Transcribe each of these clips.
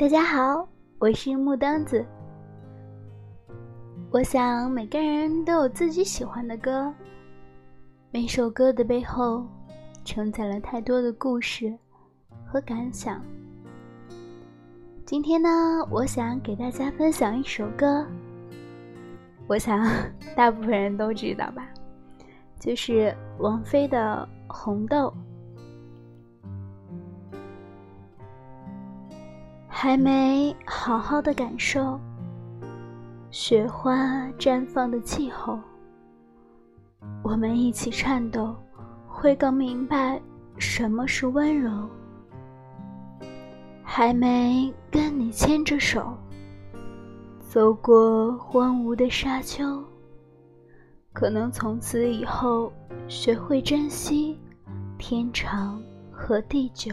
大家好，我是木灯子。我想每个人都有自己喜欢的歌，每首歌的背后承载了太多的故事和感想。今天呢，我想给大家分享一首歌，我想大部分人都知道吧，就是王菲的《红豆》。还没好好的感受雪花绽放的气候，我们一起颤抖，会更明白什么是温柔。还没跟你牵着手走过荒芜的沙丘，可能从此以后学会珍惜天长和地久。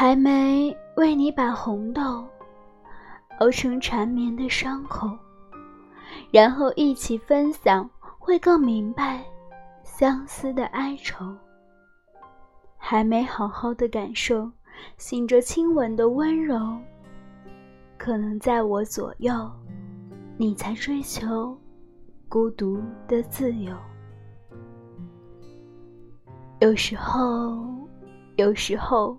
还没为你把红豆熬成缠绵的伤口，然后一起分享，会更明白相思的哀愁。还没好好的感受醒着亲吻的温柔，可能在我左右，你才追求孤独的自由。有时候，有时候。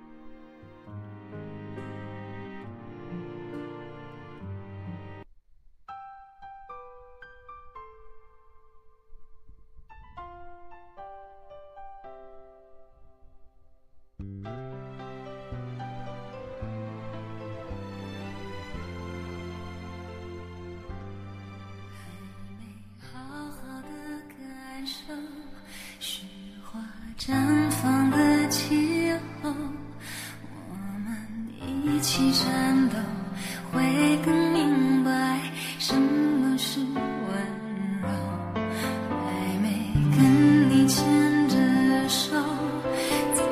雪花绽放的气候，我们一起颤抖，会更明白什么是温柔。还没跟你牵着手走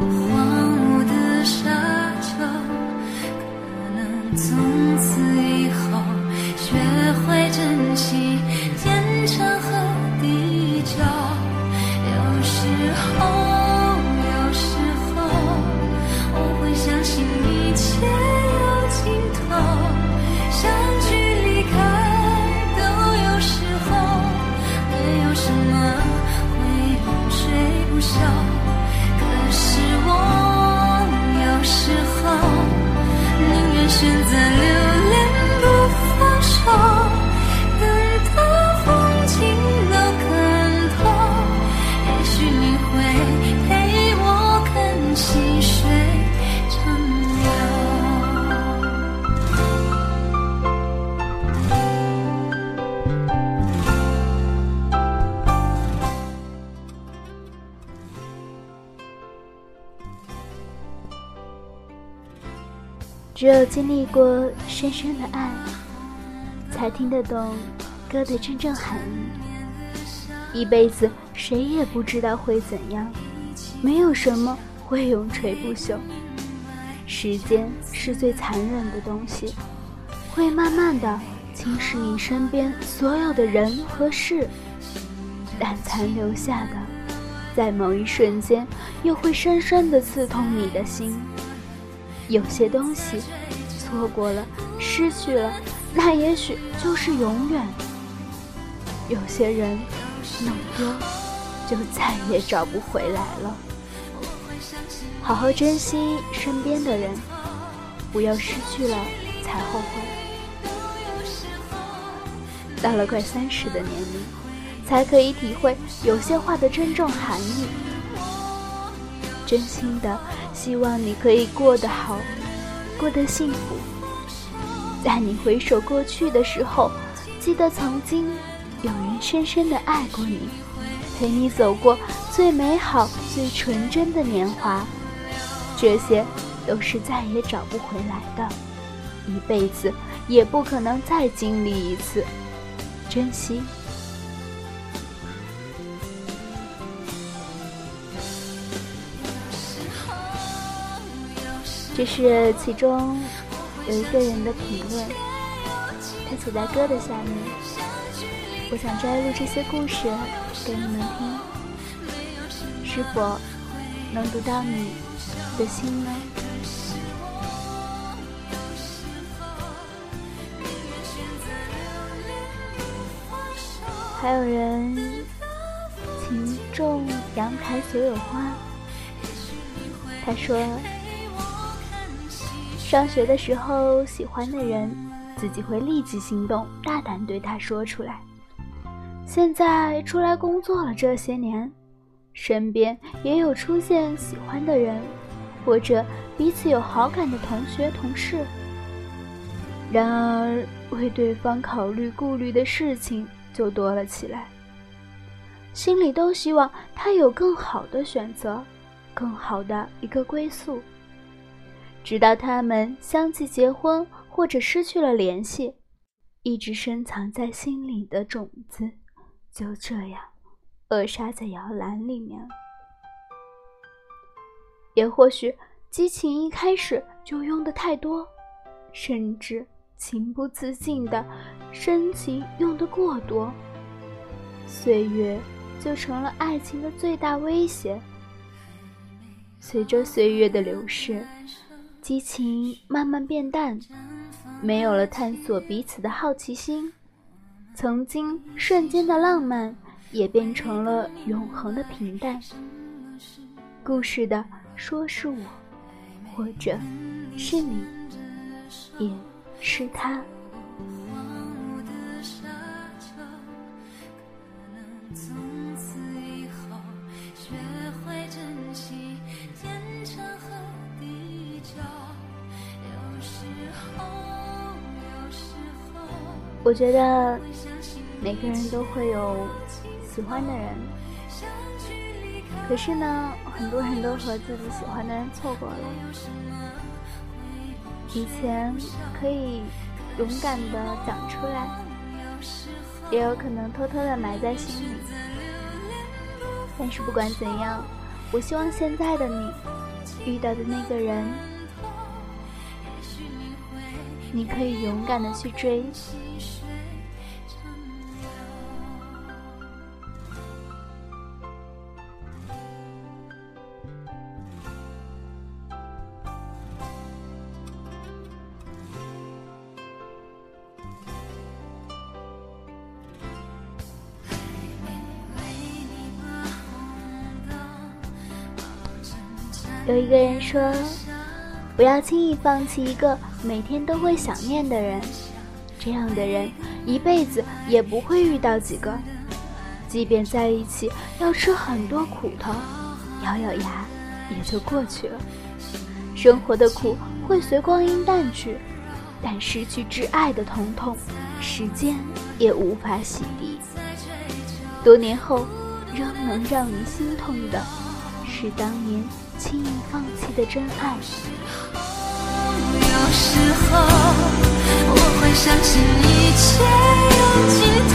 过荒芜的沙丘，可能从此只有经历过深深的爱，才听得懂歌的真正含义。一辈子谁也不知道会怎样，没有什么会永垂不朽。时间是最残忍的东西，会慢慢的侵蚀你身边所有的人和事，但残留下的，在某一瞬间又会深深的刺痛你的心。有些东西错过了，失去了，那也许就是永远；有些人弄丢，就再也找不回来了。好好珍惜身边的人，不要失去了才后悔。到了快三十的年龄，才可以体会有些话的真正含义。真心的希望你可以过得好，过得幸福。在你回首过去的时候，记得曾经有人深深的爱过你，陪你走过最美好、最纯真的年华。这些都是再也找不回来的，一辈子也不可能再经历一次。珍惜。这是其中有一个人的评论，他写在歌的下面。我想摘录这些故事给你们听，是否能读到你的心呢？还有人请种阳台所有花，他说。上学的时候，喜欢的人自己会立即行动，大胆对他说出来。现在出来工作了这些年，身边也有出现喜欢的人，或者彼此有好感的同学、同事。然而，为对方考虑、顾虑的事情就多了起来，心里都希望他有更好的选择，更好的一个归宿。直到他们相继结婚，或者失去了联系，一直深藏在心里的种子，就这样扼杀在摇篮里面。也或许激情一开始就用的太多，甚至情不自禁的深情用的过多，岁月就成了爱情的最大威胁。随着岁月的流逝。激情慢慢变淡，没有了探索彼此的好奇心，曾经瞬间的浪漫也变成了永恒的平淡。故事的说是我，或者是你，也是他。我觉得每个人都会有喜欢的人，可是呢，很多人都和自己喜欢的人错过了。以前可以勇敢的讲出来，也有可能偷偷的埋在心里。但是不管怎样，我希望现在的你遇到的那个人，你可以勇敢的去追。有一个人说：“不要轻易放弃一个每天都会想念的人，这样的人一辈子也不会遇到几个。即便在一起要吃很多苦头，咬咬牙也就过去了。生活的苦会随光阴淡去，但失去挚爱的疼痛，时间也无法洗涤。多年后，仍能让你心痛的是当年。”轻易放弃的真爱。有时候，我会相信一切有尽头，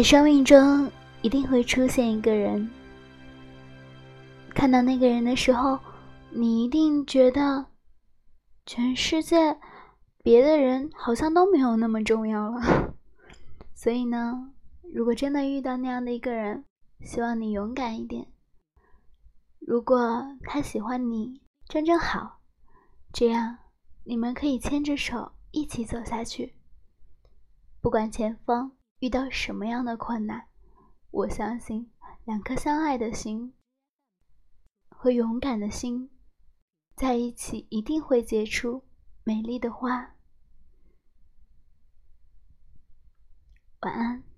的生命中一定会出现一个人，看到那个人的时候，你一定觉得全世界别的人好像都没有那么重要了。所以呢，如果真的遇到那样的一个人，希望你勇敢一点。如果他喜欢你，正正好，这样你们可以牵着手一起走下去。不管前方遇到什么样的困难，我相信两颗相爱的心和勇敢的心在一起，一定会结出美丽的花。晚安。